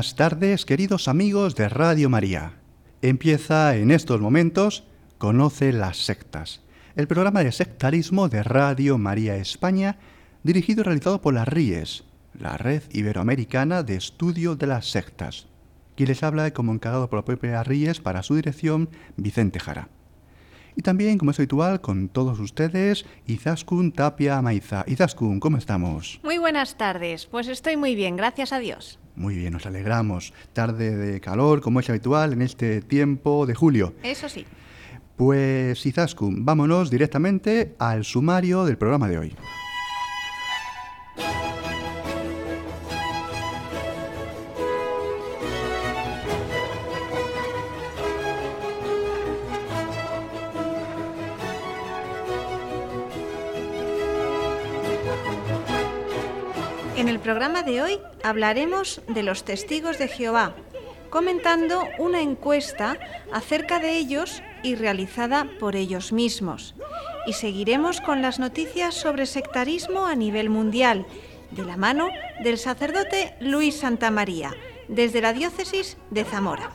Buenas tardes, queridos amigos de Radio María. Empieza en estos momentos Conoce las sectas, el programa de sectarismo de Radio María España, dirigido y realizado por las RIES, la Red Iberoamericana de Estudio de las Sectas. Quien les habla como encargado por la propia RIES para su dirección, Vicente Jara. Y también, como es habitual, con todos ustedes, Izaskun Tapia Maiza. Izaskun, ¿cómo estamos? Muy buenas tardes, pues estoy muy bien, gracias a Dios. Muy bien, nos alegramos. Tarde de calor, como es habitual en este tiempo de julio. Eso sí. Pues Izaskun, vámonos directamente al sumario del programa de hoy. En el programa de hoy hablaremos de los testigos de Jehová, comentando una encuesta acerca de ellos y realizada por ellos mismos. Y seguiremos con las noticias sobre sectarismo a nivel mundial, de la mano del sacerdote Luis Santamaría, desde la diócesis de Zamora.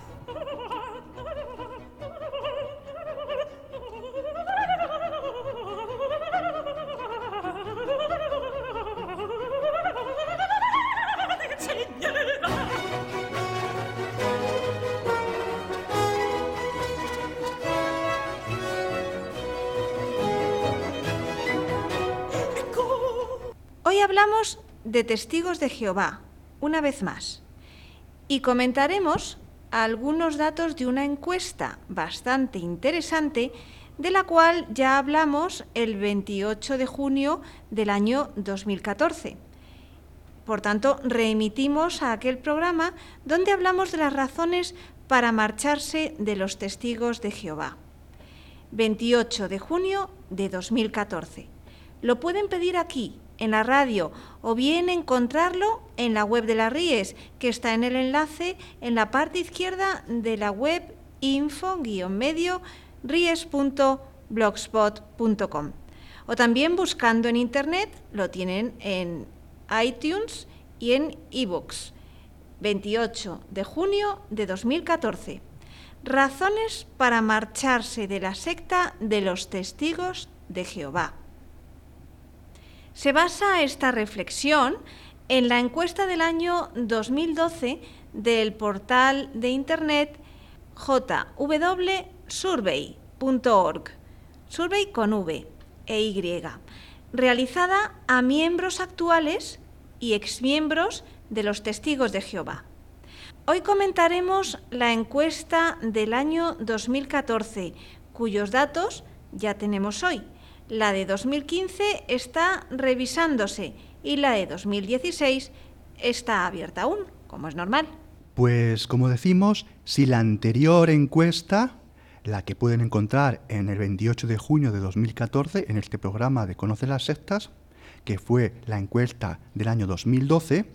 De testigos de Jehová, una vez más, y comentaremos algunos datos de una encuesta bastante interesante de la cual ya hablamos el 28 de junio del año 2014. Por tanto, reemitimos a aquel programa donde hablamos de las razones para marcharse de los testigos de Jehová. 28 de junio de 2014. Lo pueden pedir aquí, en la radio, o bien encontrarlo en la web de la RIES, que está en el enlace en la parte izquierda de la web info-medio ries.blogspot.com. O también buscando en internet, lo tienen en iTunes y en ebooks. 28 de junio de 2014. Razones para marcharse de la secta de los testigos de Jehová. Se basa esta reflexión en la encuesta del año 2012 del portal de internet jwsurvey.org, survey con V e Y, realizada a miembros actuales y exmiembros de los testigos de Jehová. Hoy comentaremos la encuesta del año 2014, cuyos datos ya tenemos hoy. La de 2015 está revisándose y la de 2016 está abierta aún, como es normal. Pues como decimos, si la anterior encuesta, la que pueden encontrar en el 28 de junio de 2014 en este programa de Conoce las sectas, que fue la encuesta del año 2012,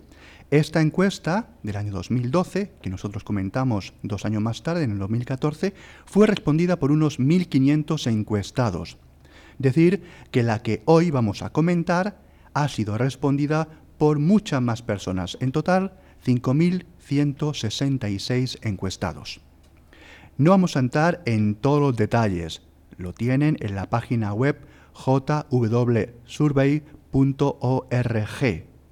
esta encuesta del año 2012, que nosotros comentamos dos años más tarde, en el 2014, fue respondida por unos 1.500 encuestados. Decir que la que hoy vamos a comentar ha sido respondida por muchas más personas, en total 5.166 encuestados. No vamos a entrar en todos los detalles, lo tienen en la página web jwsurvey.org,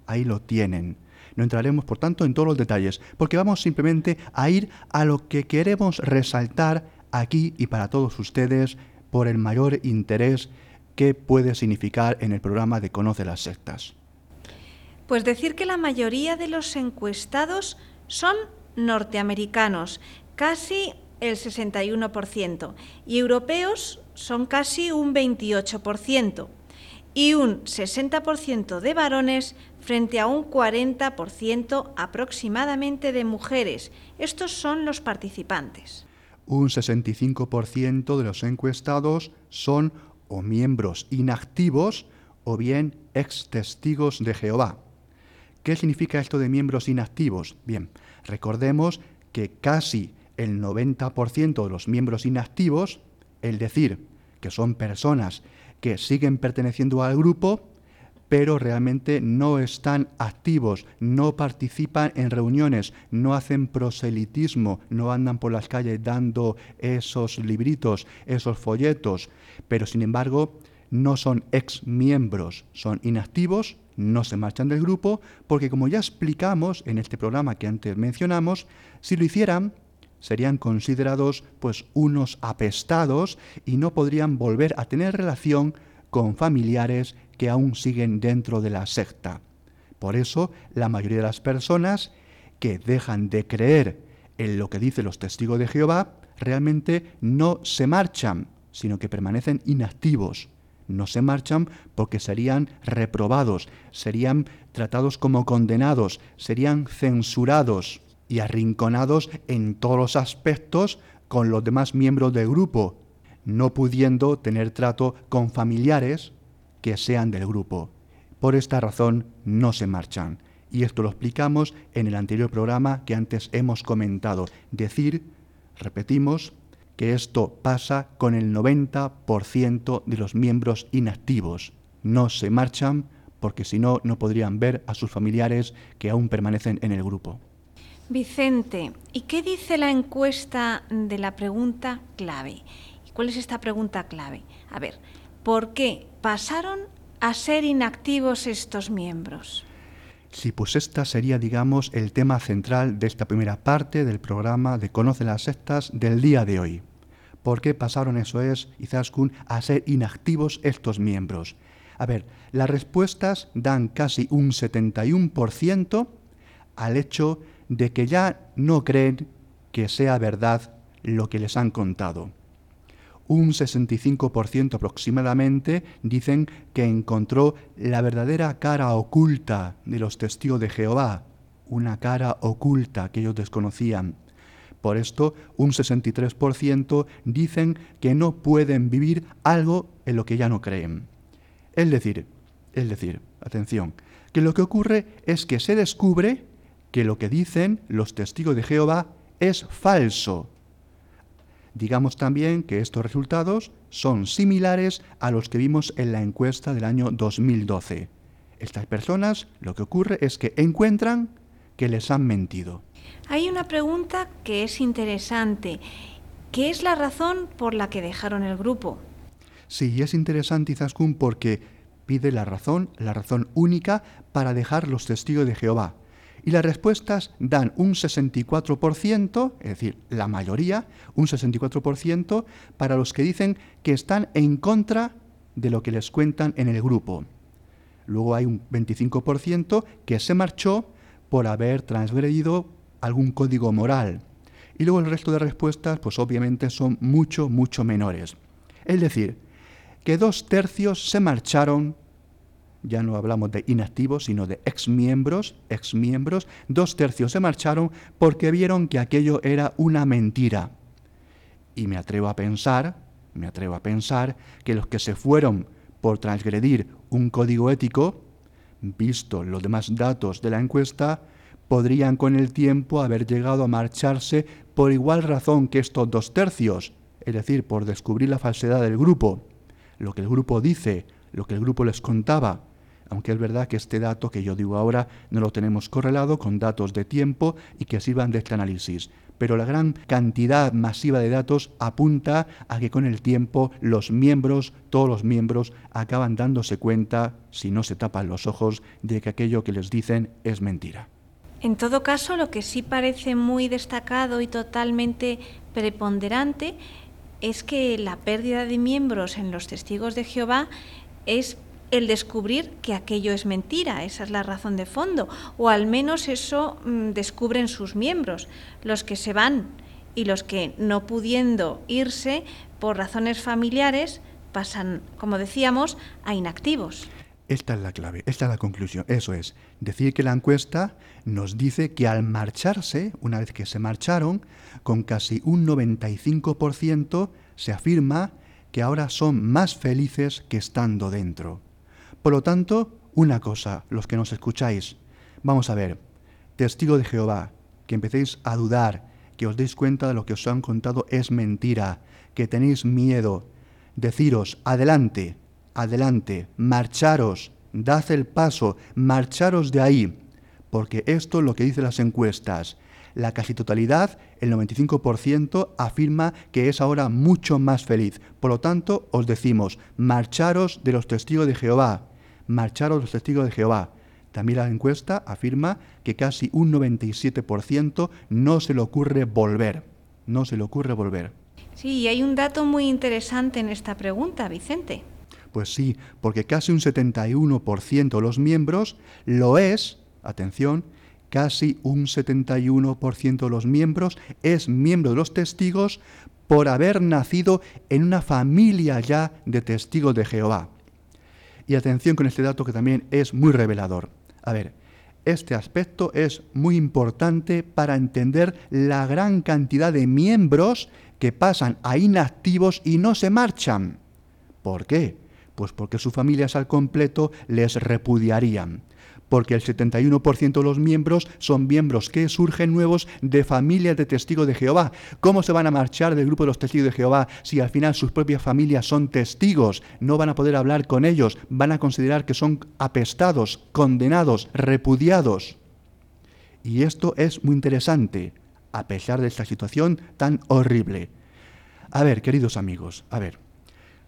ahí lo tienen. No entraremos, por tanto, en todos los detalles, porque vamos simplemente a ir a lo que queremos resaltar aquí y para todos ustedes por el mayor interés que puede significar en el programa de Conoce las sectas. Pues decir que la mayoría de los encuestados son norteamericanos, casi el 61%, y europeos son casi un 28%. y un 60% de varones frente a un 40% aproximadamente de mujeres. Estos son los participantes. Un 65% de los encuestados son o miembros inactivos o bien ex testigos de Jehová. ¿Qué significa esto de miembros inactivos? Bien, recordemos que casi el 90% de los miembros inactivos, es decir, que son personas que siguen perteneciendo al grupo, pero realmente no están activos, no participan en reuniones, no hacen proselitismo, no andan por las calles dando esos libritos, esos folletos, pero sin embargo no son ex miembros, son inactivos, no se marchan del grupo, porque como ya explicamos en este programa que antes mencionamos, si lo hicieran, serían considerados pues unos apestados y no podrían volver a tener relación con familiares que aún siguen dentro de la secta. Por eso, la mayoría de las personas que dejan de creer en lo que dicen los testigos de Jehová realmente no se marchan, sino que permanecen inactivos. No se marchan porque serían reprobados, serían tratados como condenados, serían censurados y arrinconados en todos los aspectos con los demás miembros del grupo, no pudiendo tener trato con familiares que sean del grupo. Por esta razón no se marchan. Y esto lo explicamos en el anterior programa que antes hemos comentado. Decir, repetimos, que esto pasa con el 90% de los miembros inactivos. No se marchan porque si no, no podrían ver a sus familiares que aún permanecen en el grupo. Vicente, ¿y qué dice la encuesta de la pregunta clave? ¿Cuál es esta pregunta clave? A ver, ¿por qué pasaron a ser inactivos estos miembros? Sí, pues esta sería, digamos, el tema central de esta primera parte del programa de Conoce las sectas del día de hoy. ¿Por qué pasaron, eso es, Izaskun, a ser inactivos estos miembros? A ver, las respuestas dan casi un 71% al hecho de que ya no creen que sea verdad lo que les han contado un 65% aproximadamente dicen que encontró la verdadera cara oculta de los testigos de Jehová, una cara oculta que ellos desconocían. Por esto, un 63% dicen que no pueden vivir algo en lo que ya no creen. Es decir, es decir, atención, que lo que ocurre es que se descubre que lo que dicen los testigos de Jehová es falso, Digamos también que estos resultados son similares a los que vimos en la encuesta del año 2012. Estas personas lo que ocurre es que encuentran que les han mentido. Hay una pregunta que es interesante. ¿Qué es la razón por la que dejaron el grupo? Sí, es interesante, Izaskun, porque pide la razón, la razón única para dejar los testigos de Jehová y las respuestas dan un 64%, es decir, la mayoría, un 64% para los que dicen que están en contra de lo que les cuentan en el grupo. Luego hay un 25% que se marchó por haber transgredido algún código moral. Y luego el resto de respuestas, pues obviamente son mucho, mucho menores. Es decir, que dos tercios se marcharon ya no hablamos de inactivos, sino de exmiembros, exmiembros, dos tercios se marcharon porque vieron que aquello era una mentira. Y me atrevo a pensar, me atrevo a pensar que los que se fueron por transgredir un código ético, visto los demás datos de la encuesta, podrían con el tiempo haber llegado a marcharse por igual razón que estos dos tercios, es decir, por descubrir la falsedad del grupo. Lo que el grupo dice, lo que el grupo les contaba, aunque es verdad que este dato que yo digo ahora no lo tenemos correlado con datos de tiempo y que sirvan de este análisis. Pero la gran cantidad masiva de datos apunta a que con el tiempo los miembros, todos los miembros, acaban dándose cuenta, si no se tapan los ojos, de que aquello que les dicen es mentira. En todo caso, lo que sí parece muy destacado y totalmente preponderante es que la pérdida de miembros en los testigos de Jehová es el descubrir que aquello es mentira, esa es la razón de fondo, o al menos eso mm, descubren sus miembros, los que se van y los que no pudiendo irse por razones familiares, pasan, como decíamos, a inactivos. Esta es la clave, esta es la conclusión. Eso es, decir que la encuesta nos dice que al marcharse, una vez que se marcharon, con casi un 95% se afirma que ahora son más felices que estando dentro. Por lo tanto, una cosa, los que nos escucháis, vamos a ver, testigo de Jehová, que empecéis a dudar, que os deis cuenta de lo que os han contado es mentira, que tenéis miedo, deciros, adelante, adelante, marcharos, dad el paso, marcharos de ahí, porque esto es lo que dicen las encuestas. La casi totalidad, el 95%, afirma que es ahora mucho más feliz. Por lo tanto, os decimos, marcharos de los testigos de Jehová, marcharos de los testigos de Jehová. También la encuesta afirma que casi un 97% no se le ocurre volver. No se le ocurre volver. Sí, y hay un dato muy interesante en esta pregunta, Vicente. Pues sí, porque casi un 71% de los miembros lo es, atención, casi un 71% de los miembros es miembro de los testigos por haber nacido en una familia ya de testigos de Jehová. Y atención con este dato que también es muy revelador. A ver, este aspecto es muy importante para entender la gran cantidad de miembros que pasan a inactivos y no se marchan. ¿Por qué? Pues porque sus familias al completo les repudiarían porque el 71% de los miembros son miembros que surgen nuevos de familias de testigos de Jehová. ¿Cómo se van a marchar del grupo de los testigos de Jehová si al final sus propias familias son testigos? No van a poder hablar con ellos, van a considerar que son apestados, condenados, repudiados. Y esto es muy interesante, a pesar de esta situación tan horrible. A ver, queridos amigos, a ver,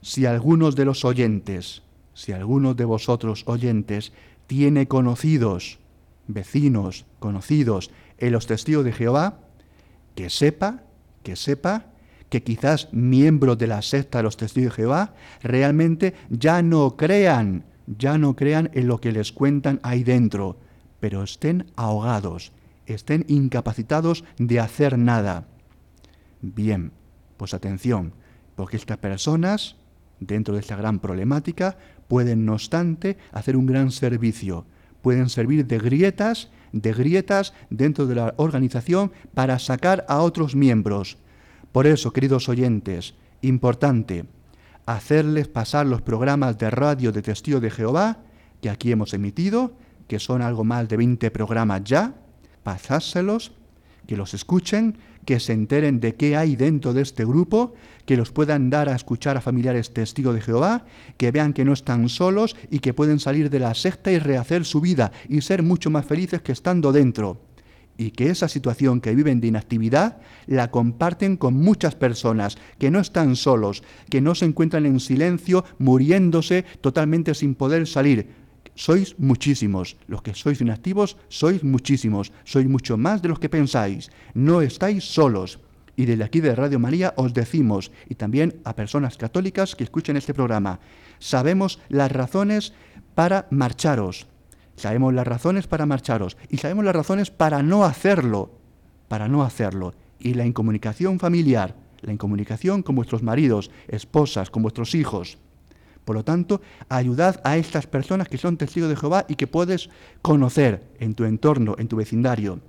si algunos de los oyentes, si algunos de vosotros oyentes tiene conocidos, vecinos, conocidos en los testigos de Jehová, que sepa, que sepa que quizás miembros de la secta de los testigos de Jehová realmente ya no crean, ya no crean en lo que les cuentan ahí dentro, pero estén ahogados, estén incapacitados de hacer nada. Bien, pues atención, porque estas personas, dentro de esta gran problemática, pueden, no obstante, hacer un gran servicio. Pueden servir de grietas, de grietas dentro de la organización para sacar a otros miembros. Por eso, queridos oyentes, importante, hacerles pasar los programas de radio de Testigo de Jehová, que aquí hemos emitido, que son algo más de 20 programas ya, pasárselos, que los escuchen, que se enteren de qué hay dentro de este grupo, que los puedan dar a escuchar a familiares testigos de Jehová, que vean que no están solos y que pueden salir de la secta y rehacer su vida y ser mucho más felices que estando dentro. Y que esa situación que viven de inactividad la comparten con muchas personas, que no están solos, que no se encuentran en silencio, muriéndose totalmente sin poder salir, sois muchísimos. Los que sois inactivos, sois muchísimos. Sois mucho más de los que pensáis. No estáis solos. Y desde aquí de Radio María os decimos, y también a personas católicas que escuchen este programa, sabemos las razones para marcharos. Sabemos las razones para marcharos. Y sabemos las razones para no hacerlo. Para no hacerlo. Y la incomunicación familiar, la incomunicación con vuestros maridos, esposas, con vuestros hijos por lo tanto, ayudad a estas personas que son testigos de Jehová y que puedes conocer en tu entorno, en tu vecindario.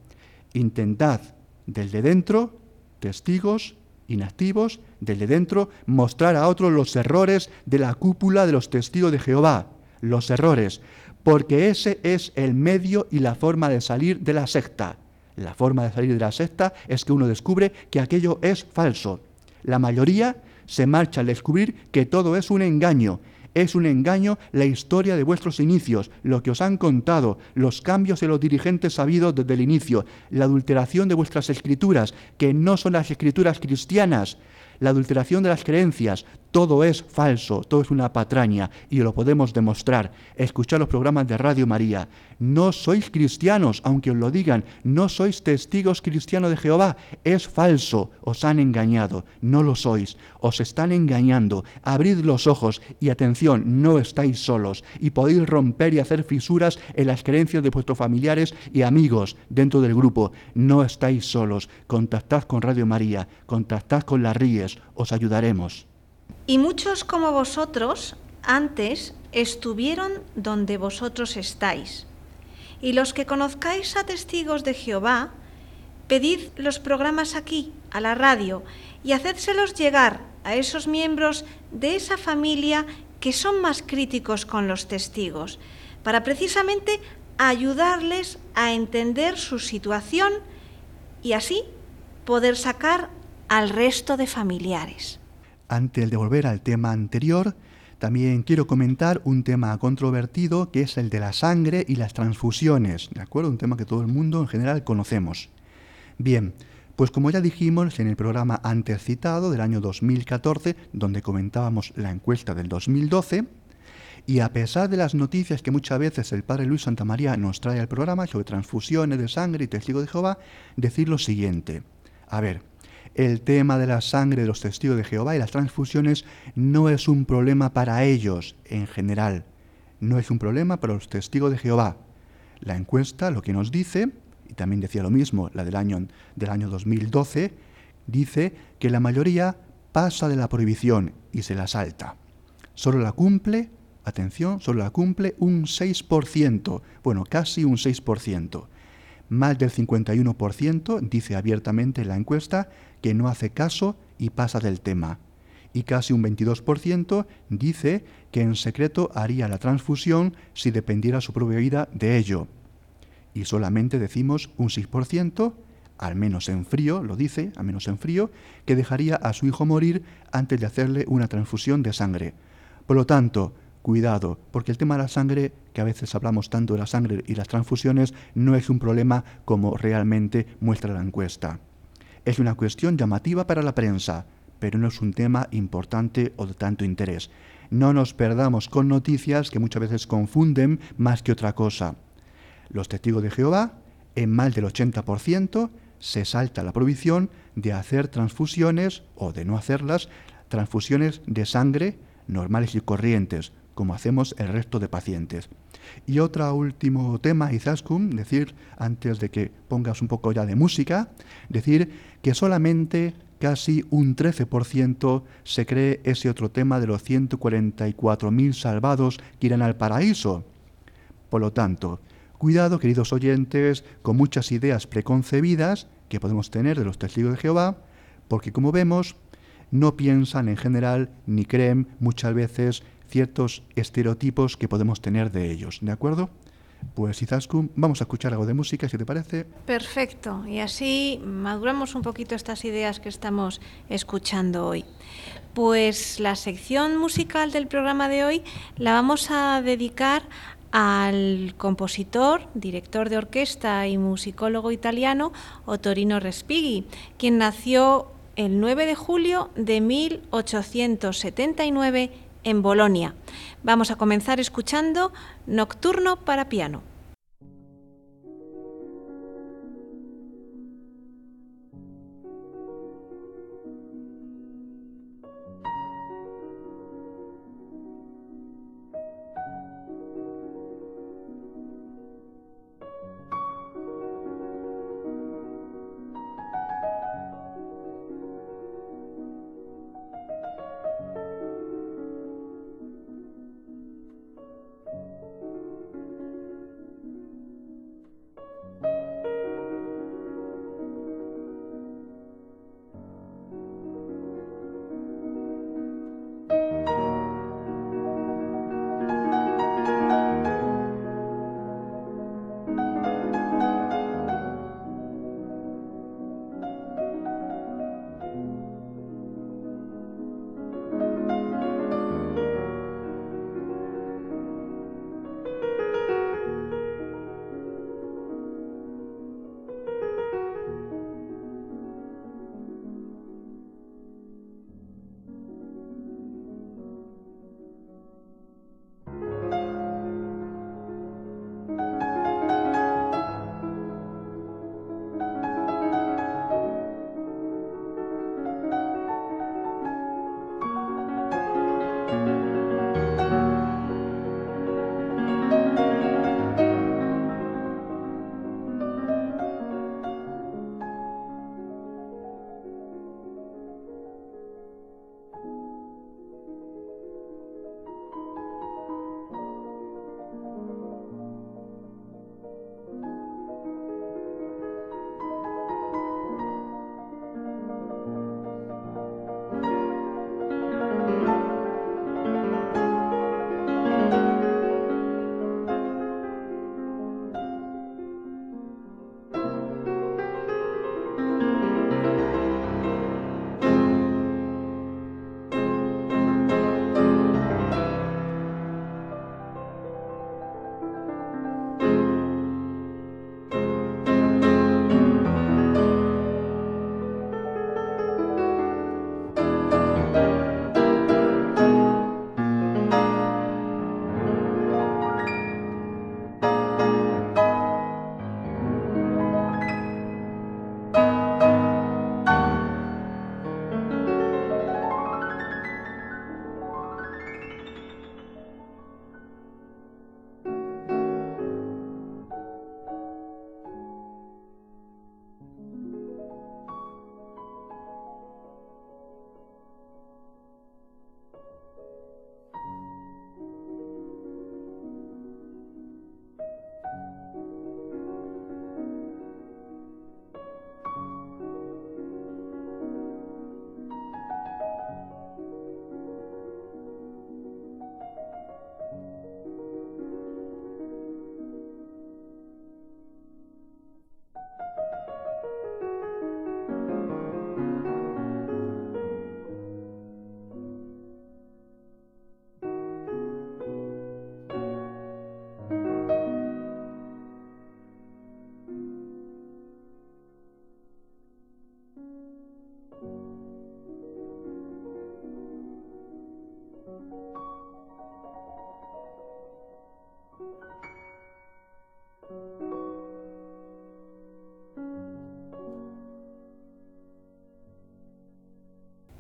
Intentad desde dentro, testigos inactivos, desde dentro, mostrar a otros los errores de la cúpula de los testigos de Jehová. Los errores, porque ese es el medio y la forma de salir de la secta. La forma de salir de la secta es que uno descubre que aquello es falso. La mayoría se marcha al descubrir que todo es un engaño. Es un engaño la historia de vuestros inicios, lo que os han contado, los cambios en los dirigentes sabidos desde el inicio, la adulteración de vuestras escrituras, que no son las escrituras cristianas, la adulteración de las creencias, todo es falso, todo es una patraña y lo podemos demostrar. Escuchar los programas de Radio María. No sois cristianos, aunque os lo digan, no sois testigos cristianos de Jehová. Es falso, os han engañado, no lo sois, os están engañando. Abrid los ojos y atención, no estáis solos y podéis romper y hacer fisuras en las creencias de vuestros familiares y amigos dentro del grupo. No estáis solos, contactad con Radio María, contactad con las Ríes, os ayudaremos. Y muchos como vosotros antes estuvieron donde vosotros estáis. Y los que conozcáis a testigos de Jehová, pedid los programas aquí, a la radio, y hacédselos llegar a esos miembros de esa familia que son más críticos con los testigos, para precisamente ayudarles a entender su situación y así poder sacar al resto de familiares. Antes de volver al tema anterior, también quiero comentar un tema controvertido que es el de la sangre y las transfusiones, ¿de acuerdo? Un tema que todo el mundo en general conocemos. Bien, pues como ya dijimos en el programa antes citado del año 2014, donde comentábamos la encuesta del 2012, y a pesar de las noticias que muchas veces el padre Luis Santamaría nos trae al programa sobre transfusiones de sangre y testigos de Jehová, decir lo siguiente. A ver, el tema de la sangre de los testigos de Jehová y las transfusiones no es un problema para ellos en general, no es un problema para los testigos de Jehová. La encuesta lo que nos dice, y también decía lo mismo la del año, del año 2012, dice que la mayoría pasa de la prohibición y se la salta. Solo la cumple, atención, solo la cumple un 6%, bueno, casi un 6%. Más del 51% dice abiertamente en la encuesta que no hace caso y pasa del tema. Y casi un 22% dice que en secreto haría la transfusión si dependiera su propia vida de ello. Y solamente decimos un 6%, al menos en frío, lo dice, al menos en frío, que dejaría a su hijo morir antes de hacerle una transfusión de sangre. Por lo tanto, cuidado, porque el tema de la sangre, que a veces hablamos tanto de la sangre y las transfusiones, no es un problema como realmente muestra la encuesta. Es una cuestión llamativa para la prensa, pero no es un tema importante o de tanto interés. No nos perdamos con noticias que muchas veces confunden más que otra cosa. Los testigos de Jehová, en más del 80%, se salta la prohibición de hacer transfusiones o de no hacerlas, transfusiones de sangre normales y corrientes, como hacemos el resto de pacientes. Y otro último tema, Izaskun, decir, antes de que pongas un poco ya de música, decir que solamente casi un 13% se cree ese otro tema de los 144.000 salvados que irán al paraíso. Por lo tanto, cuidado, queridos oyentes, con muchas ideas preconcebidas que podemos tener de los testigos de Jehová, porque como vemos, no piensan en general ni creen muchas veces ciertos estereotipos que podemos tener de ellos, ¿de acuerdo? Pues Izaskun, vamos a escuchar algo de música, si te parece. Perfecto, y así maduramos un poquito estas ideas que estamos escuchando hoy. Pues la sección musical del programa de hoy la vamos a dedicar al compositor, director de orquesta y musicólogo italiano Ottorino Respighi, quien nació el 9 de julio de 1879 en Bolonia. Vamos a comenzar escuchando Nocturno para piano.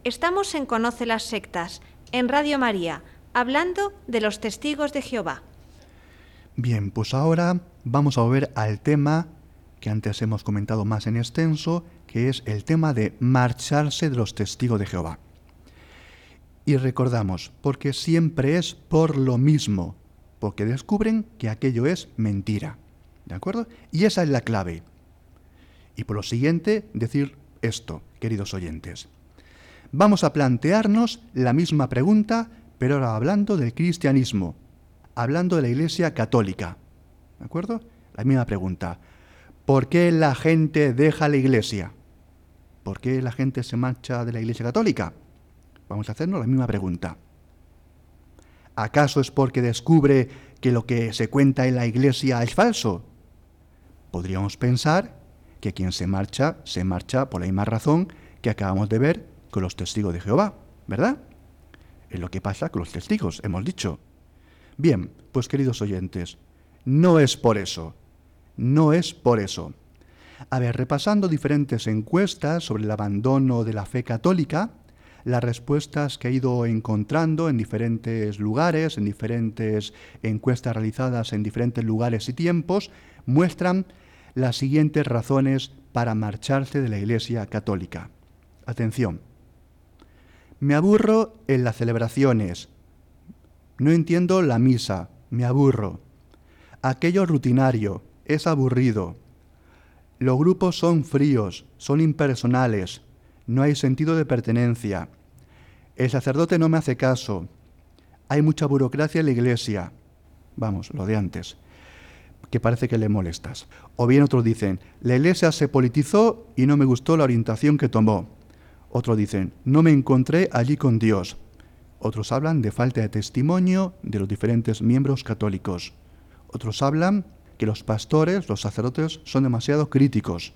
Estamos en Conoce las Sectas, en Radio María, hablando de los testigos de Jehová. Bien, pues ahora vamos a volver al tema que antes hemos comentado más en extenso, que es el tema de marcharse de los testigos de Jehová. Y recordamos, porque siempre es por lo mismo, porque descubren que aquello es mentira. ¿De acuerdo? Y esa es la clave. Y por lo siguiente, decir esto, queridos oyentes. Vamos a plantearnos la misma pregunta, pero ahora hablando del cristianismo, hablando de la Iglesia católica. ¿De acuerdo? La misma pregunta. ¿Por qué la gente deja la Iglesia? ¿Por qué la gente se marcha de la Iglesia católica? Vamos a hacernos la misma pregunta. ¿Acaso es porque descubre que lo que se cuenta en la Iglesia es falso? Podríamos pensar que quien se marcha, se marcha por la misma razón que acabamos de ver con los testigos de Jehová, ¿verdad? Es lo que pasa con los testigos, hemos dicho. Bien, pues queridos oyentes, no es por eso, no es por eso. A ver, repasando diferentes encuestas sobre el abandono de la fe católica, las respuestas que he ido encontrando en diferentes lugares, en diferentes encuestas realizadas en diferentes lugares y tiempos, muestran las siguientes razones para marcharse de la Iglesia Católica. Atención. Me aburro en las celebraciones. No entiendo la misa. Me aburro. Aquello rutinario. Es aburrido. Los grupos son fríos, son impersonales. No hay sentido de pertenencia. El sacerdote no me hace caso. Hay mucha burocracia en la iglesia. Vamos, lo de antes que parece que le molestas. O bien otros dicen, la iglesia se politizó y no me gustó la orientación que tomó. Otros dicen, no me encontré allí con Dios. Otros hablan de falta de testimonio de los diferentes miembros católicos. Otros hablan que los pastores, los sacerdotes, son demasiado críticos.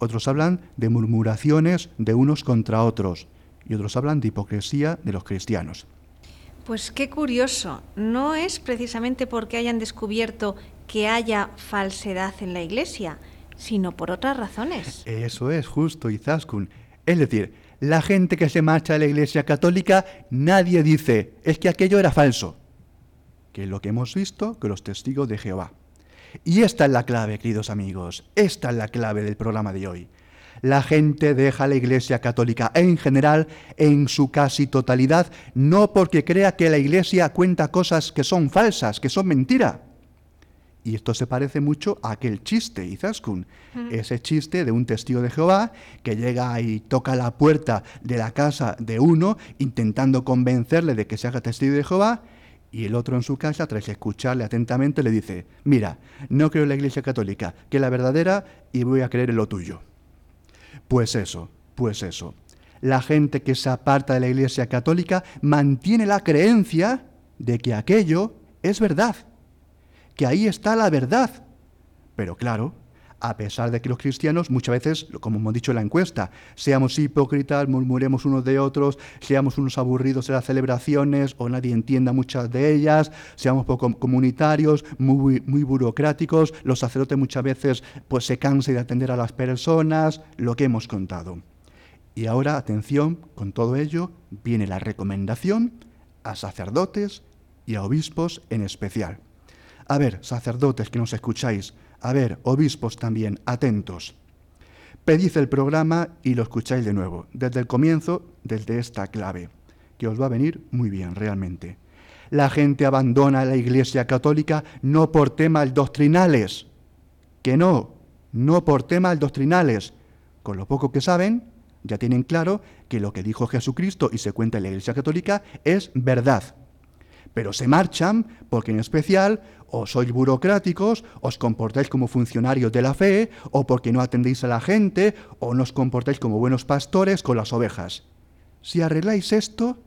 Otros hablan de murmuraciones de unos contra otros. Y otros hablan de hipocresía de los cristianos. Pues qué curioso, no es precisamente porque hayan descubierto que haya falsedad en la Iglesia, sino por otras razones. Eso es justo, Izaskun. Es decir, la gente que se marcha de la Iglesia Católica, nadie dice, es que aquello era falso. Que es lo que hemos visto con los testigos de Jehová. Y esta es la clave, queridos amigos, esta es la clave del programa de hoy. La gente deja la Iglesia Católica en general, en su casi totalidad, no porque crea que la Iglesia cuenta cosas que son falsas, que son mentira, y esto se parece mucho a aquel chiste, Izaskun, ese chiste de un testigo de Jehová que llega y toca la puerta de la casa de uno intentando convencerle de que se haga testigo de Jehová y el otro en su casa, tras escucharle atentamente, le dice, mira, no creo en la Iglesia Católica, que es la verdadera y voy a creer en lo tuyo. Pues eso, pues eso. La gente que se aparta de la Iglesia Católica mantiene la creencia de que aquello es verdad que ahí está la verdad. Pero claro, a pesar de que los cristianos muchas veces, como hemos dicho en la encuesta, seamos hipócritas, murmuremos unos de otros, seamos unos aburridos en las celebraciones o nadie entienda muchas de ellas, seamos poco comunitarios, muy, muy burocráticos, los sacerdotes muchas veces pues, se cansan de atender a las personas, lo que hemos contado. Y ahora, atención, con todo ello viene la recomendación a sacerdotes y a obispos en especial. A ver, sacerdotes que nos escucháis, a ver, obispos también, atentos. Pedid el programa y lo escucháis de nuevo, desde el comienzo, desde esta clave, que os va a venir muy bien realmente. La gente abandona la Iglesia Católica no por temas doctrinales, que no, no por temas doctrinales. Con lo poco que saben, ya tienen claro que lo que dijo Jesucristo y se cuenta en la Iglesia Católica es verdad pero se marchan porque en especial o sois burocráticos, os comportáis como funcionarios de la fe, o porque no atendéis a la gente, o no os comportáis como buenos pastores con las ovejas. Si arregláis esto,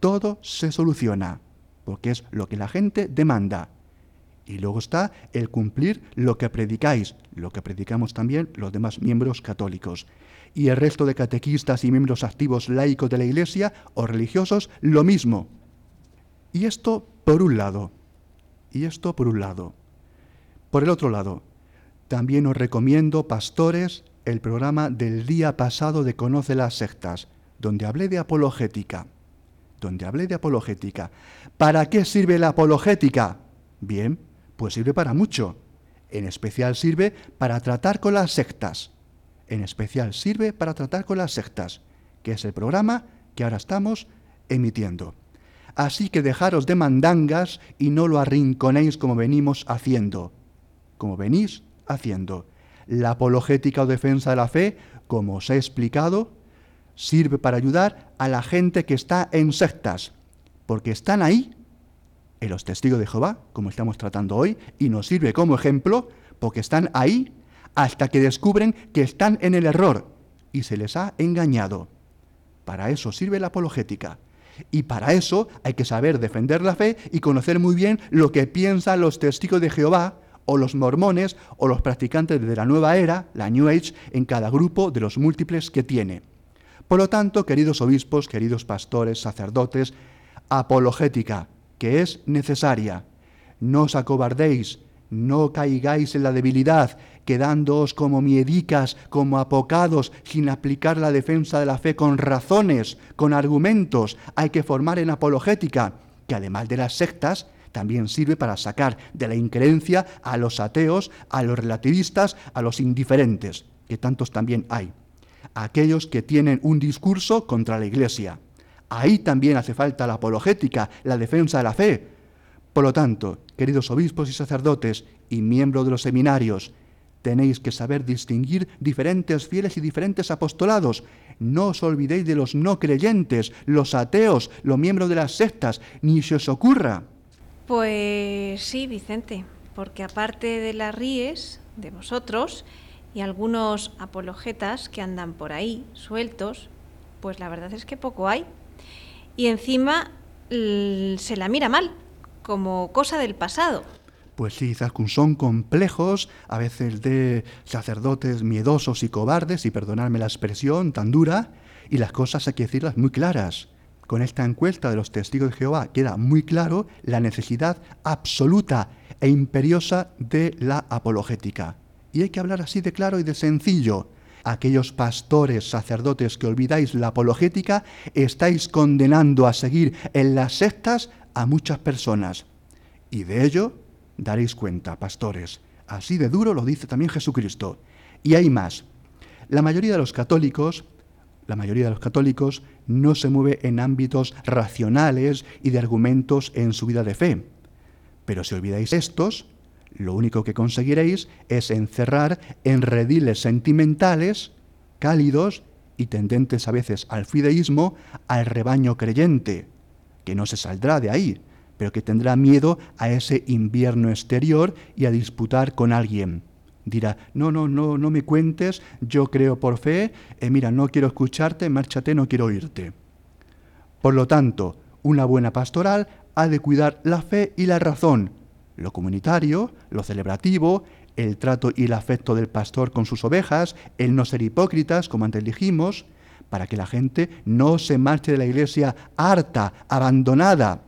todo se soluciona, porque es lo que la gente demanda. Y luego está el cumplir lo que predicáis, lo que predicamos también los demás miembros católicos. Y el resto de catequistas y miembros activos laicos de la Iglesia o religiosos, lo mismo. Y esto por un lado. Y esto por un lado. Por el otro lado, también os recomiendo, pastores, el programa del día pasado de Conoce las sectas, donde hablé de apologética, donde hablé de apologética. ¿Para qué sirve la apologética? Bien, pues sirve para mucho. En especial sirve para tratar con las sectas. En especial sirve para tratar con las sectas, que es el programa que ahora estamos emitiendo. Así que dejaros de mandangas y no lo arrinconéis como venimos haciendo. Como venís haciendo. La apologética o defensa de la fe, como os he explicado, sirve para ayudar a la gente que está en sectas, porque están ahí, en los testigos de Jehová, como estamos tratando hoy, y nos sirve como ejemplo, porque están ahí hasta que descubren que están en el error y se les ha engañado. Para eso sirve la apologética. Y para eso hay que saber defender la fe y conocer muy bien lo que piensan los testigos de Jehová o los mormones o los practicantes de la nueva era, la New Age, en cada grupo de los múltiples que tiene. Por lo tanto, queridos obispos, queridos pastores, sacerdotes, apologética, que es necesaria. No os acobardéis, no caigáis en la debilidad, quedándoos como miedicas, como apocados, sin aplicar la defensa de la fe con razones, con argumentos. Hay que formar en apologética, que además de las sectas, también sirve para sacar de la increencia a los ateos, a los relativistas, a los indiferentes, que tantos también hay. Aquellos que tienen un discurso contra la Iglesia. Ahí también hace falta la apologética, la defensa de la fe. Por lo tanto, queridos obispos y sacerdotes y miembros de los seminarios, tenéis que saber distinguir diferentes fieles y diferentes apostolados. No os olvidéis de los no creyentes, los ateos, los miembros de las sectas, ni se os ocurra. Pues sí, Vicente, porque aparte de las ríes, de vosotros, y algunos apologetas que andan por ahí sueltos, pues la verdad es que poco hay. Y encima se la mira mal, como cosa del pasado pues sí, son complejos, a veces de sacerdotes miedosos y cobardes, y perdonadme la expresión tan dura, y las cosas hay que decirlas muy claras. Con esta encuesta de los testigos de Jehová queda muy claro la necesidad absoluta e imperiosa de la apologética. Y hay que hablar así de claro y de sencillo. Aquellos pastores, sacerdotes que olvidáis la apologética, estáis condenando a seguir en las sectas a muchas personas. Y de ello daréis cuenta, pastores. Así de duro lo dice también Jesucristo. Y hay más. La mayoría de los católicos, la mayoría de los católicos no se mueve en ámbitos racionales y de argumentos en su vida de fe. Pero si olvidáis estos, lo único que conseguiréis es encerrar en rediles sentimentales, cálidos y tendentes a veces al fideísmo, al rebaño creyente, que no se saldrá de ahí, pero que tendrá miedo a ese invierno exterior y a disputar con alguien. Dirá, no, no, no, no me cuentes, yo creo por fe, eh, mira, no quiero escucharte, márchate, no quiero oírte. Por lo tanto, una buena pastoral ha de cuidar la fe y la razón, lo comunitario, lo celebrativo, el trato y el afecto del pastor con sus ovejas, el no ser hipócritas, como antes dijimos, para que la gente no se marche de la iglesia harta, abandonada,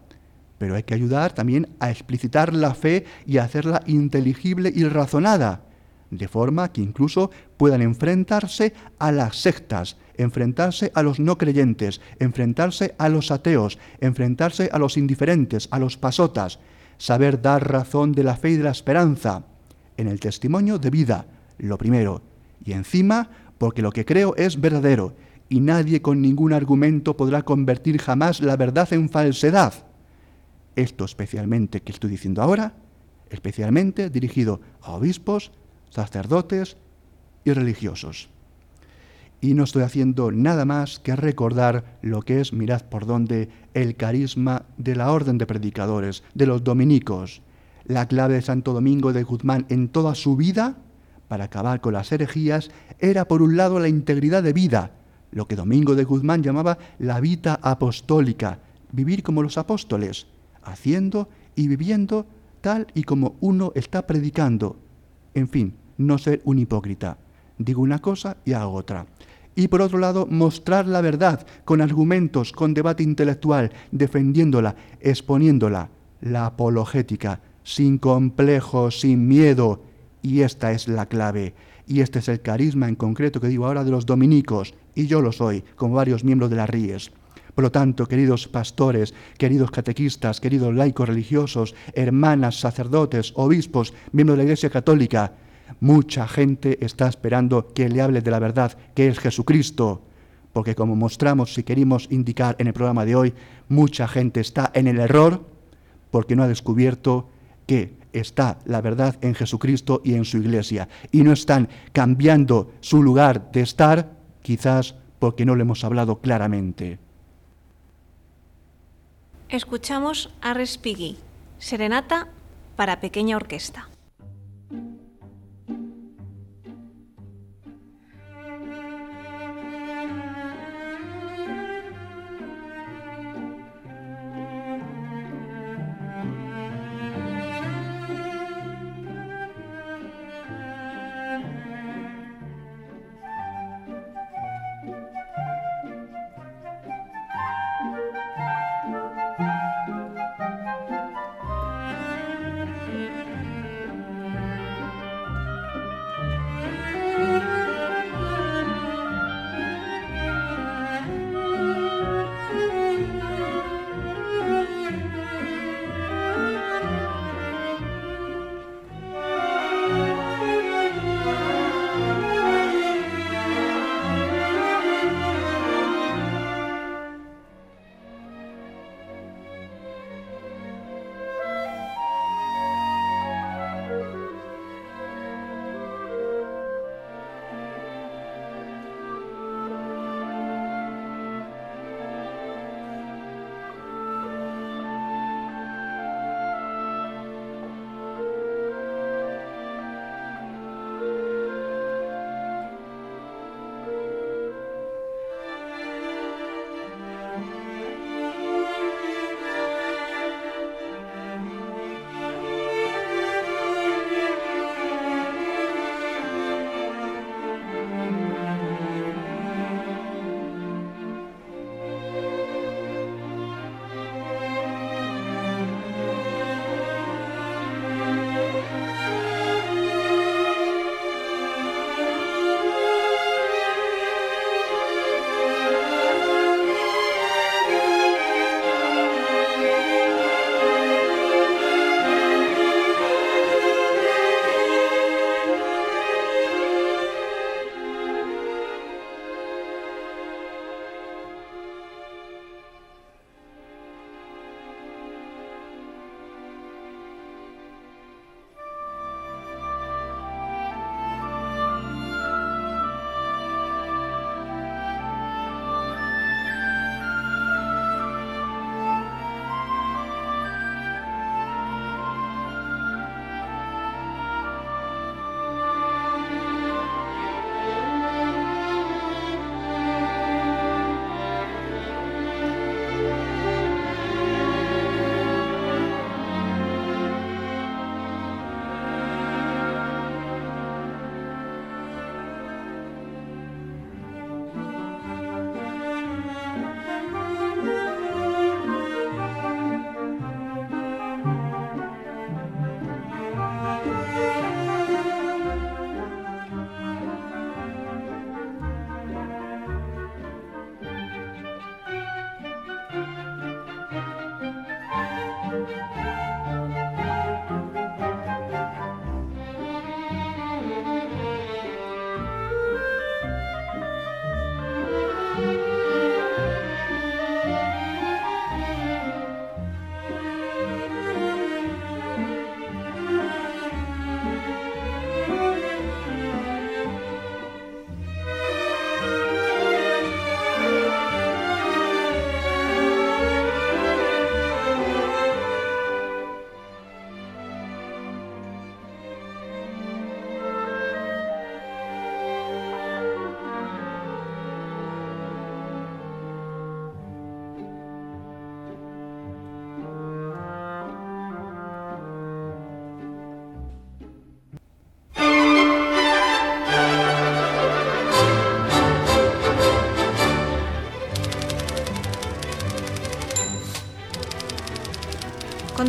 pero hay que ayudar también a explicitar la fe y a hacerla inteligible y razonada, de forma que incluso puedan enfrentarse a las sectas, enfrentarse a los no creyentes, enfrentarse a los ateos, enfrentarse a los indiferentes, a los pasotas, saber dar razón de la fe y de la esperanza, en el testimonio de vida, lo primero, y encima porque lo que creo es verdadero, y nadie con ningún argumento podrá convertir jamás la verdad en falsedad esto especialmente que estoy diciendo ahora, especialmente dirigido a obispos, sacerdotes y religiosos. Y no estoy haciendo nada más que recordar lo que es, mirad por dónde, el carisma de la orden de predicadores, de los dominicos. La clave de Santo Domingo de Guzmán en toda su vida, para acabar con las herejías, era por un lado la integridad de vida, lo que Domingo de Guzmán llamaba la vida apostólica, vivir como los apóstoles, haciendo y viviendo tal y como uno está predicando. En fin, no ser un hipócrita. Digo una cosa y hago otra. Y por otro lado, mostrar la verdad con argumentos, con debate intelectual, defendiéndola, exponiéndola, la apologética, sin complejo, sin miedo. Y esta es la clave. Y este es el carisma en concreto que digo ahora de los dominicos, y yo lo soy, como varios miembros de las RIES. Por lo tanto, queridos pastores, queridos catequistas, queridos laicos religiosos, hermanas, sacerdotes, obispos, miembros de la Iglesia Católica, mucha gente está esperando que le hable de la verdad, que es Jesucristo. Porque como mostramos, si queremos indicar en el programa de hoy, mucha gente está en el error porque no ha descubierto que está la verdad en Jesucristo y en su iglesia. Y no están cambiando su lugar de estar, quizás porque no le hemos hablado claramente. Escuchamos a Respighi, Serenata para pequeña orquesta.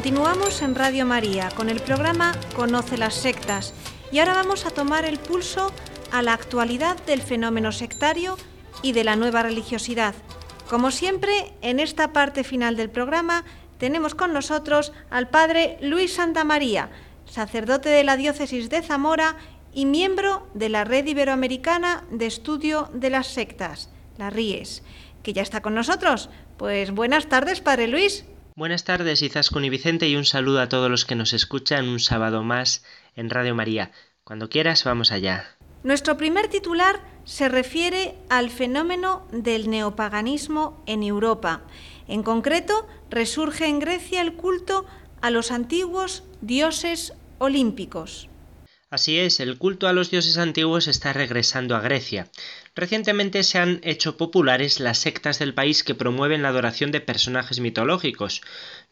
Continuamos en Radio María con el programa Conoce las sectas y ahora vamos a tomar el pulso a la actualidad del fenómeno sectario y de la nueva religiosidad. Como siempre, en esta parte final del programa tenemos con nosotros al padre Luis Santa María, sacerdote de la diócesis de Zamora y miembro de la Red Iberoamericana de Estudio de las Sectas, la RIES, que ya está con nosotros. Pues buenas tardes, padre Luis. Buenas tardes, Izaskun y Vicente, y un saludo a todos los que nos escuchan un sábado más en Radio María. Cuando quieras, vamos allá. Nuestro primer titular se refiere al fenómeno del neopaganismo en Europa. En concreto, resurge en Grecia el culto a los antiguos dioses olímpicos. Así es, el culto a los dioses antiguos está regresando a Grecia. Recientemente se han hecho populares las sectas del país que promueven la adoración de personajes mitológicos.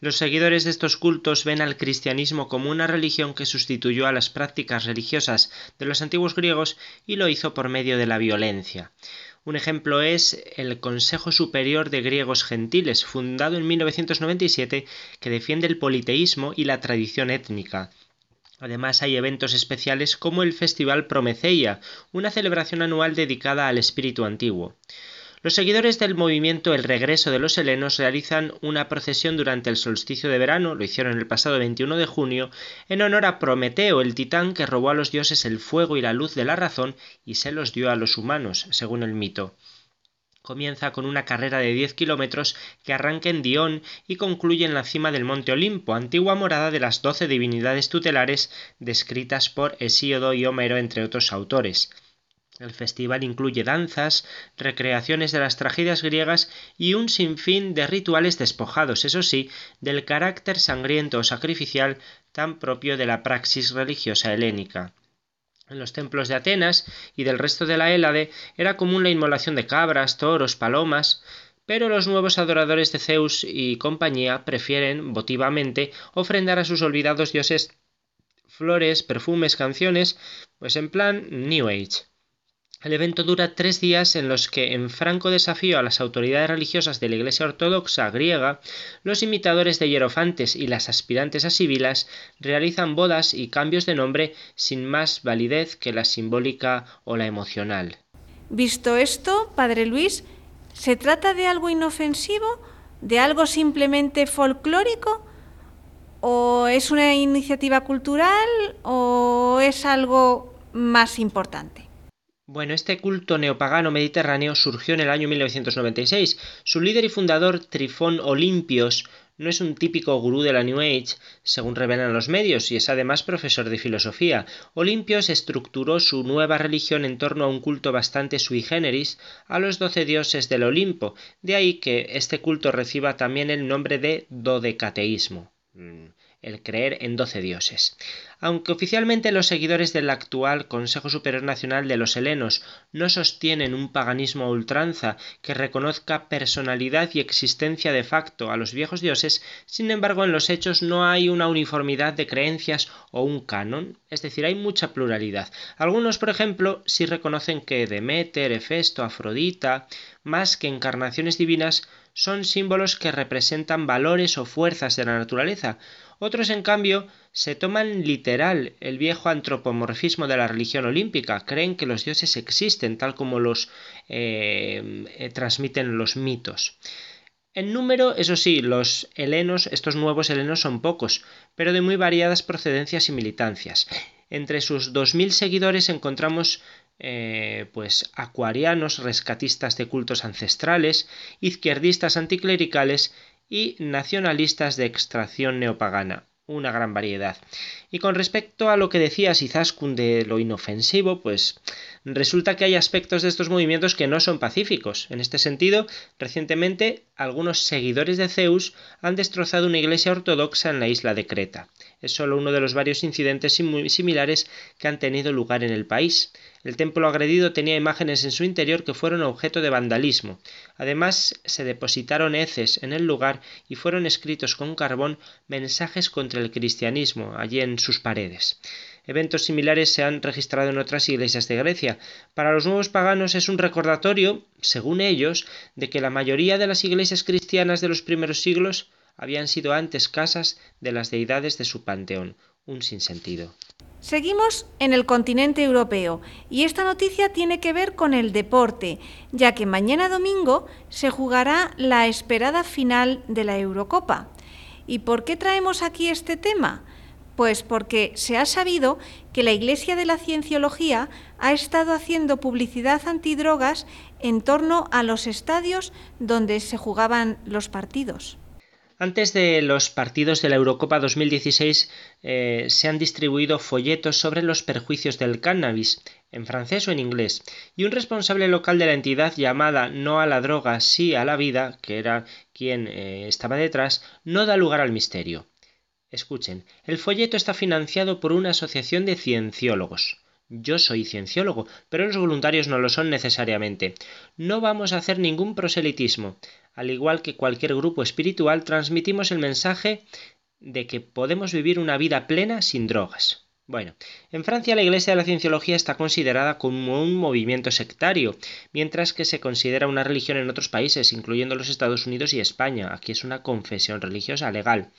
Los seguidores de estos cultos ven al cristianismo como una religión que sustituyó a las prácticas religiosas de los antiguos griegos y lo hizo por medio de la violencia. Un ejemplo es el Consejo Superior de Griegos Gentiles, fundado en 1997, que defiende el politeísmo y la tradición étnica. Además hay eventos especiales como el Festival Prometeia, una celebración anual dedicada al espíritu antiguo. Los seguidores del movimiento El Regreso de los Helenos realizan una procesión durante el solsticio de verano, lo hicieron el pasado 21 de junio, en honor a Prometeo, el titán que robó a los dioses el fuego y la luz de la razón y se los dio a los humanos, según el mito comienza con una carrera de 10 kilómetros que arranca en Dion y concluye en la cima del Monte Olimpo, antigua morada de las doce divinidades tutelares descritas por Hesíodo y Homero entre otros autores. El festival incluye danzas, recreaciones de las tragedias griegas y un sinfín de rituales despojados, eso sí, del carácter sangriento o sacrificial tan propio de la praxis religiosa helénica. En los templos de Atenas y del resto de la Hélade era común la inmolación de cabras, toros, palomas, pero los nuevos adoradores de Zeus y compañía prefieren votivamente ofrendar a sus olvidados dioses flores, perfumes, canciones, pues en plan New Age. El evento dura tres días en los que, en franco desafío a las autoridades religiosas de la Iglesia Ortodoxa griega, los imitadores de hierofantes y las aspirantes a sibilas realizan bodas y cambios de nombre sin más validez que la simbólica o la emocional. Visto esto, Padre Luis, ¿se trata de algo inofensivo? ¿De algo simplemente folclórico? ¿O es una iniciativa cultural? ¿O es algo más importante? Bueno, este culto neopagano mediterráneo surgió en el año 1996. Su líder y fundador, Trifón Olimpios, no es un típico gurú de la New Age, según revelan los medios, y es además profesor de filosofía. Olimpios estructuró su nueva religión en torno a un culto bastante sui generis a los doce dioses del Olimpo, de ahí que este culto reciba también el nombre de dodecateísmo. Mm el creer en doce dioses. Aunque oficialmente los seguidores del actual Consejo Superior Nacional de los Helenos no sostienen un paganismo a ultranza que reconozca personalidad y existencia de facto a los viejos dioses, sin embargo en los hechos no hay una uniformidad de creencias o un canon, es decir, hay mucha pluralidad. Algunos, por ejemplo, sí reconocen que Demeter, Hefesto, Afrodita, más que encarnaciones divinas, son símbolos que representan valores o fuerzas de la naturaleza, otros, en cambio, se toman literal el viejo antropomorfismo de la religión olímpica, creen que los dioses existen tal como los eh, eh, transmiten los mitos. En número, eso sí, los helenos, estos nuevos helenos son pocos, pero de muy variadas procedencias y militancias. Entre sus 2.000 seguidores encontramos eh, pues acuarianos, rescatistas de cultos ancestrales, izquierdistas anticlericales y nacionalistas de extracción neopagana, una gran variedad. Y con respecto a lo que decías Izaskun de lo inofensivo, pues resulta que hay aspectos de estos movimientos que no son pacíficos. En este sentido, recientemente algunos seguidores de Zeus han destrozado una iglesia ortodoxa en la isla de Creta. Es solo uno de los varios incidentes similares que han tenido lugar en el país. El templo agredido tenía imágenes en su interior que fueron objeto de vandalismo. Además, se depositaron heces en el lugar y fueron escritos con carbón mensajes contra el cristianismo allí en sus paredes. Eventos similares se han registrado en otras iglesias de Grecia. Para los nuevos paganos es un recordatorio, según ellos, de que la mayoría de las iglesias cristianas de los primeros siglos habían sido antes casas de las deidades de su panteón. Un sinsentido. Seguimos en el continente europeo y esta noticia tiene que ver con el deporte, ya que mañana domingo se jugará la esperada final de la Eurocopa. ¿Y por qué traemos aquí este tema? Pues porque se ha sabido que la Iglesia de la Cienciología ha estado haciendo publicidad antidrogas en torno a los estadios donde se jugaban los partidos. Antes de los partidos de la Eurocopa 2016 eh, se han distribuido folletos sobre los perjuicios del cannabis, en francés o en inglés, y un responsable local de la entidad llamada No a la droga, sí a la vida, que era quien eh, estaba detrás, no da lugar al misterio. Escuchen, el folleto está financiado por una asociación de cienciólogos. Yo soy cienciólogo, pero los voluntarios no lo son necesariamente. No vamos a hacer ningún proselitismo. Al igual que cualquier grupo espiritual, transmitimos el mensaje de que podemos vivir una vida plena sin drogas. Bueno, en Francia la Iglesia de la Cienciología está considerada como un movimiento sectario, mientras que se considera una religión en otros países, incluyendo los Estados Unidos y España. Aquí es una confesión religiosa legal.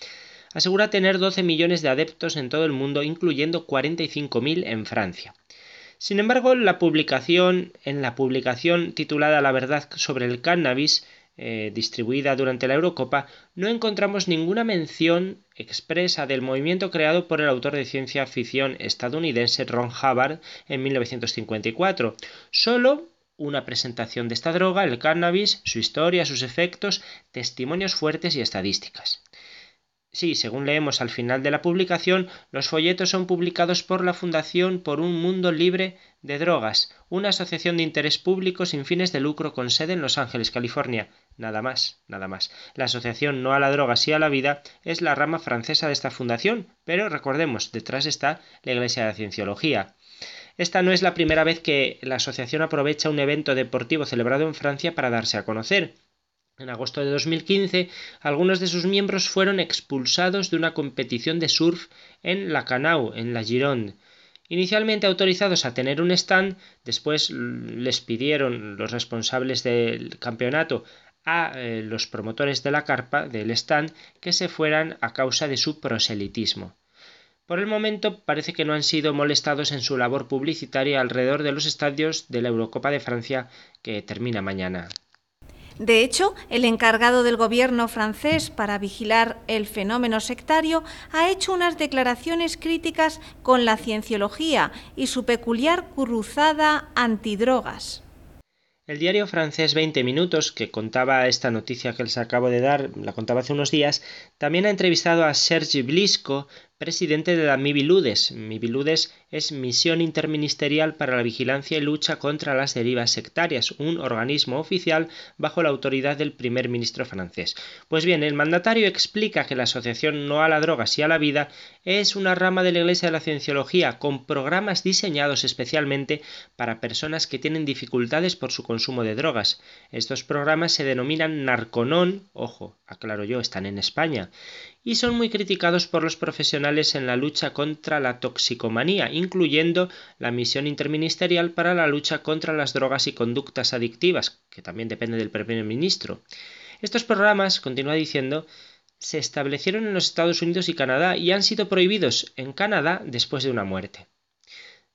Asegura tener 12 millones de adeptos en todo el mundo, incluyendo 45.000 en Francia. Sin embargo, en la publicación titulada La verdad sobre el cannabis, eh, distribuida durante la Eurocopa, no encontramos ninguna mención expresa del movimiento creado por el autor de ciencia ficción estadounidense Ron Hubbard en 1954, solo una presentación de esta droga, el cannabis, su historia, sus efectos, testimonios fuertes y estadísticas. Sí, según leemos al final de la publicación, los folletos son publicados por la Fundación por un Mundo Libre de Drogas, una asociación de interés público sin fines de lucro con sede en Los Ángeles, California. Nada más, nada más. La asociación No a la droga, sí a la vida es la rama francesa de esta fundación, pero recordemos, detrás está la Iglesia de la Cienciología. Esta no es la primera vez que la asociación aprovecha un evento deportivo celebrado en Francia para darse a conocer. En agosto de 2015, algunos de sus miembros fueron expulsados de una competición de surf en la Canau, en la Gironde. Inicialmente autorizados a tener un stand, después les pidieron los responsables del campeonato a eh, los promotores de la carpa, del stand, que se fueran a causa de su proselitismo. Por el momento parece que no han sido molestados en su labor publicitaria alrededor de los estadios de la Eurocopa de Francia que termina mañana. De hecho, el encargado del gobierno francés para vigilar el fenómeno sectario ha hecho unas declaraciones críticas con la cienciología y su peculiar cruzada antidrogas. El diario francés 20 Minutos, que contaba esta noticia que les acabo de dar, la contaba hace unos días, también ha entrevistado a Sergi Blisco, presidente de la MIBILUDES. MIBILUDES es Misión Interministerial para la Vigilancia y Lucha contra las Derivas Sectarias, un organismo oficial bajo la autoridad del primer ministro francés. Pues bien, el mandatario explica que la Asociación No a la Droga, sí a la Vida es una rama de la Iglesia de la Cienciología con programas diseñados especialmente para personas que tienen dificultades por su consumo de drogas. Estos programas se denominan Narconon, ojo, aclaro yo, están en España, y son muy criticados por los profesionales en la lucha contra la toxicomanía, incluyendo la misión interministerial para la lucha contra las drogas y conductas adictivas, que también depende del primer ministro. Estos programas, continúa diciendo, se establecieron en los Estados Unidos y Canadá y han sido prohibidos en Canadá después de una muerte.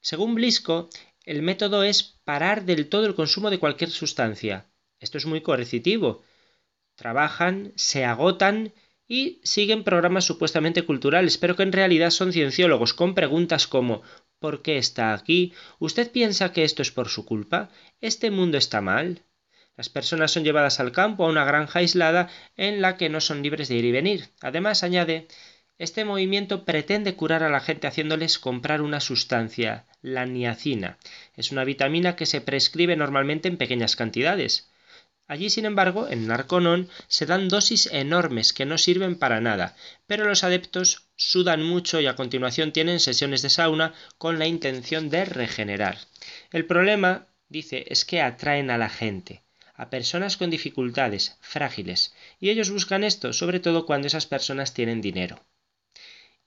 Según Blisco, el método es parar del todo el consumo de cualquier sustancia. Esto es muy coercitivo. Trabajan, se agotan y siguen programas supuestamente culturales, pero que en realidad son cienciólogos con preguntas como ¿por qué está aquí? ¿Usted piensa que esto es por su culpa? ¿Este mundo está mal? Las personas son llevadas al campo a una granja aislada en la que no son libres de ir y venir. Además, añade, este movimiento pretende curar a la gente haciéndoles comprar una sustancia, la niacina. Es una vitamina que se prescribe normalmente en pequeñas cantidades. Allí, sin embargo, en Narconon se dan dosis enormes que no sirven para nada, pero los adeptos sudan mucho y a continuación tienen sesiones de sauna con la intención de regenerar. El problema, dice, es que atraen a la gente, a personas con dificultades, frágiles, y ellos buscan esto, sobre todo cuando esas personas tienen dinero.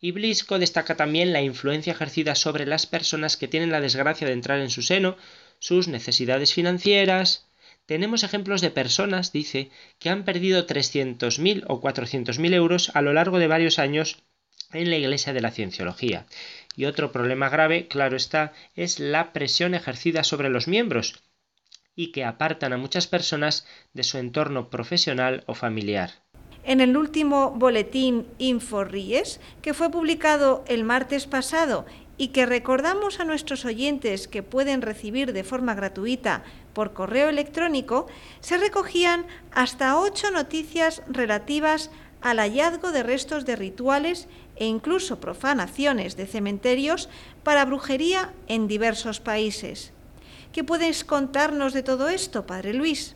Y Blisco destaca también la influencia ejercida sobre las personas que tienen la desgracia de entrar en su seno, sus necesidades financieras, tenemos ejemplos de personas, dice, que han perdido 300.000 o 400.000 euros a lo largo de varios años en la Iglesia de la Cienciología. Y otro problema grave, claro está, es la presión ejercida sobre los miembros y que apartan a muchas personas de su entorno profesional o familiar. En el último boletín InfoRies, que fue publicado el martes pasado y que recordamos a nuestros oyentes que pueden recibir de forma gratuita por correo electrónico, se recogían hasta ocho noticias relativas al hallazgo de restos de rituales e incluso profanaciones de cementerios para brujería en diversos países. ¿Qué puedes contarnos de todo esto, Padre Luis?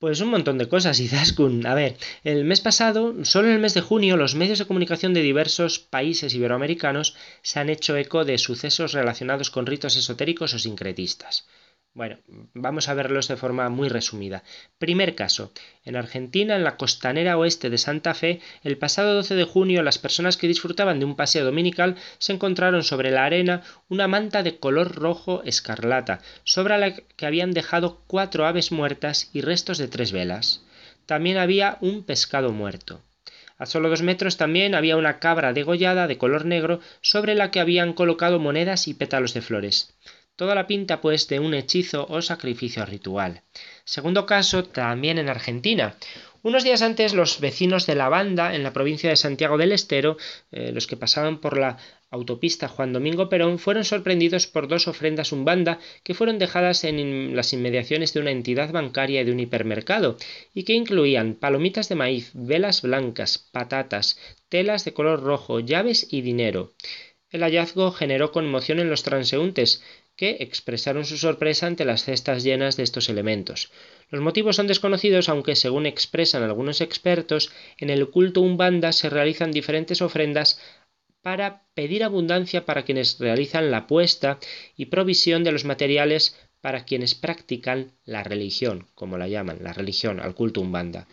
Pues un montón de cosas, Izaskun. A ver, el mes pasado, solo en el mes de junio, los medios de comunicación de diversos países iberoamericanos se han hecho eco de sucesos relacionados con ritos esotéricos o sincretistas. Bueno, vamos a verlos de forma muy resumida. Primer caso. En Argentina, en la costanera oeste de Santa Fe, el pasado 12 de junio las personas que disfrutaban de un paseo dominical se encontraron sobre la arena una manta de color rojo escarlata, sobre la que habían dejado cuatro aves muertas y restos de tres velas. También había un pescado muerto. A solo dos metros también había una cabra degollada de color negro sobre la que habían colocado monedas y pétalos de flores. Toda la pinta pues de un hechizo o sacrificio ritual. Segundo caso, también en Argentina. Unos días antes los vecinos de la banda en la provincia de Santiago del Estero, eh, los que pasaban por la autopista Juan Domingo Perón, fueron sorprendidos por dos ofrendas umbanda que fueron dejadas en las inmediaciones de una entidad bancaria y de un hipermercado, y que incluían palomitas de maíz, velas blancas, patatas, telas de color rojo, llaves y dinero. El hallazgo generó conmoción en los transeúntes, que expresaron su sorpresa ante las cestas llenas de estos elementos. Los motivos son desconocidos, aunque según expresan algunos expertos, en el culto umbanda se realizan diferentes ofrendas para pedir abundancia para quienes realizan la puesta y provisión de los materiales para quienes practican la religión, como la llaman, la religión, al culto umbanda.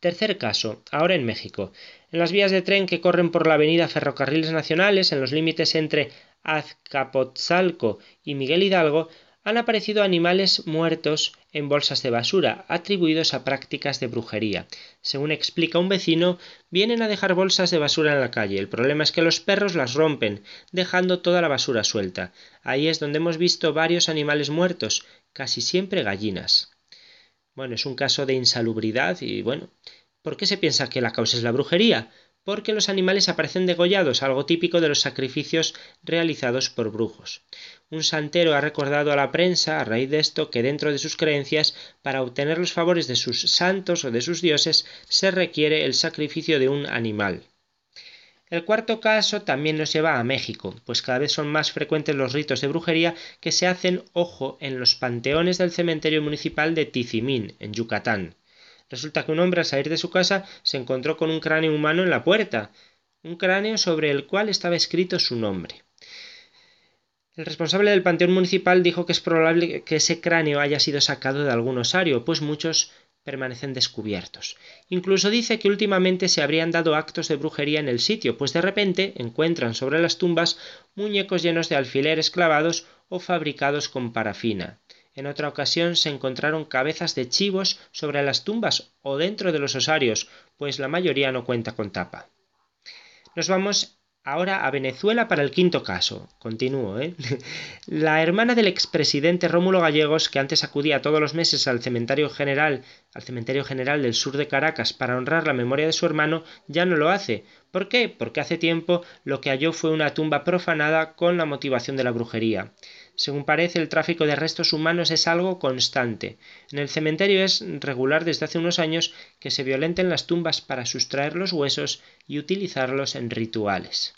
Tercer caso, ahora en México. En las vías de tren que corren por la avenida Ferrocarriles Nacionales, en los límites entre Azcapotzalco y Miguel Hidalgo, han aparecido animales muertos en bolsas de basura, atribuidos a prácticas de brujería. Según explica un vecino, vienen a dejar bolsas de basura en la calle. El problema es que los perros las rompen, dejando toda la basura suelta. Ahí es donde hemos visto varios animales muertos, casi siempre gallinas. Bueno, es un caso de insalubridad y bueno, ¿por qué se piensa que la causa es la brujería? Porque los animales aparecen degollados, algo típico de los sacrificios realizados por brujos. Un santero ha recordado a la prensa, a raíz de esto, que dentro de sus creencias, para obtener los favores de sus santos o de sus dioses, se requiere el sacrificio de un animal. El cuarto caso también nos lleva a México, pues cada vez son más frecuentes los ritos de brujería que se hacen, ojo, en los panteones del cementerio municipal de Tizimín, en Yucatán. Resulta que un hombre al salir de su casa se encontró con un cráneo humano en la puerta, un cráneo sobre el cual estaba escrito su nombre. El responsable del Panteón Municipal dijo que es probable que ese cráneo haya sido sacado de algún osario, pues muchos permanecen descubiertos. Incluso dice que últimamente se habrían dado actos de brujería en el sitio, pues de repente encuentran sobre las tumbas muñecos llenos de alfileres clavados o fabricados con parafina. En otra ocasión se encontraron cabezas de chivos sobre las tumbas o dentro de los osarios, pues la mayoría no cuenta con tapa. Nos vamos ahora a Venezuela para el quinto caso. Continúo, ¿eh? La hermana del expresidente Rómulo Gallegos, que antes acudía todos los meses al cementerio general, al cementerio general del sur de Caracas para honrar la memoria de su hermano, ya no lo hace. ¿Por qué? Porque hace tiempo lo que halló fue una tumba profanada con la motivación de la brujería. Según parece, el tráfico de restos humanos es algo constante. En el cementerio es regular desde hace unos años que se violenten las tumbas para sustraer los huesos y utilizarlos en rituales.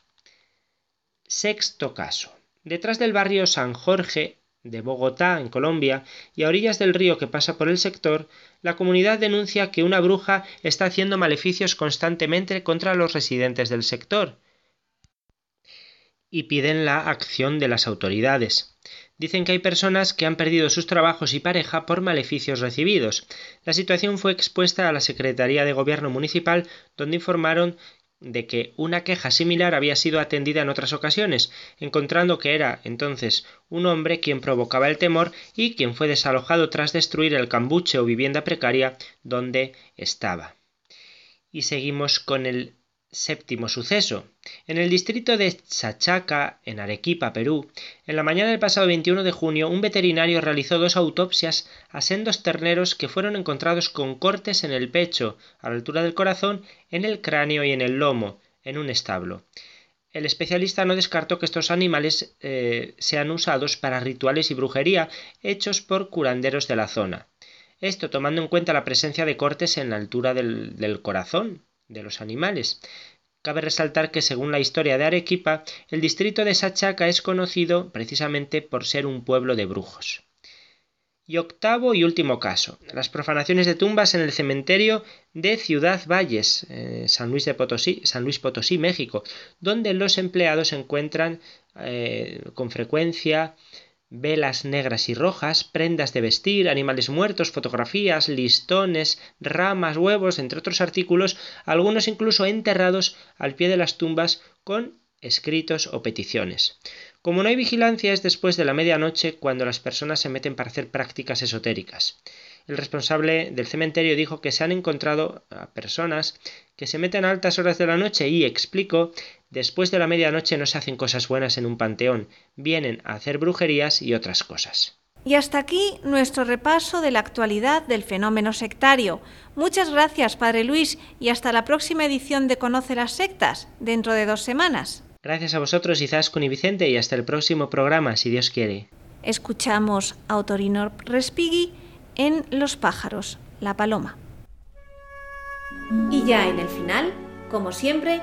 Sexto caso. Detrás del barrio San Jorge de Bogotá, en Colombia, y a orillas del río que pasa por el sector, la comunidad denuncia que una bruja está haciendo maleficios constantemente contra los residentes del sector y piden la acción de las autoridades. Dicen que hay personas que han perdido sus trabajos y pareja por maleficios recibidos. La situación fue expuesta a la Secretaría de Gobierno Municipal, donde informaron de que una queja similar había sido atendida en otras ocasiones, encontrando que era entonces un hombre quien provocaba el temor y quien fue desalojado tras destruir el cambuche o vivienda precaria donde estaba. Y seguimos con el Séptimo suceso. En el distrito de Chachaca, en Arequipa, Perú, en la mañana del pasado 21 de junio, un veterinario realizó dos autopsias a sendos terneros que fueron encontrados con cortes en el pecho, a la altura del corazón, en el cráneo y en el lomo, en un establo. El especialista no descartó que estos animales eh, sean usados para rituales y brujería hechos por curanderos de la zona. Esto tomando en cuenta la presencia de cortes en la altura del corazón, de los animales. Cabe resaltar que según la historia de Arequipa, el distrito de Sachaca es conocido precisamente por ser un pueblo de brujos. Y octavo y último caso, las profanaciones de tumbas en el cementerio de Ciudad Valles, eh, San, Luis de Potosí, San Luis Potosí, México, donde los empleados encuentran eh, con frecuencia velas negras y rojas, prendas de vestir, animales muertos, fotografías, listones, ramas, huevos, entre otros artículos, algunos incluso enterrados al pie de las tumbas con escritos o peticiones. Como no hay vigilancia es después de la medianoche cuando las personas se meten para hacer prácticas esotéricas. El responsable del cementerio dijo que se han encontrado a personas que se meten a altas horas de la noche y explicó Después de la medianoche no se hacen cosas buenas en un panteón, vienen a hacer brujerías y otras cosas. Y hasta aquí nuestro repaso de la actualidad del fenómeno sectario. Muchas gracias, Padre Luis, y hasta la próxima edición de Conoce las Sectas, dentro de dos semanas. Gracias a vosotros, Izaskun y Vicente, y hasta el próximo programa, si Dios quiere. Escuchamos a Otorinor Respighi en Los pájaros, la paloma. Y ya en el final, como siempre,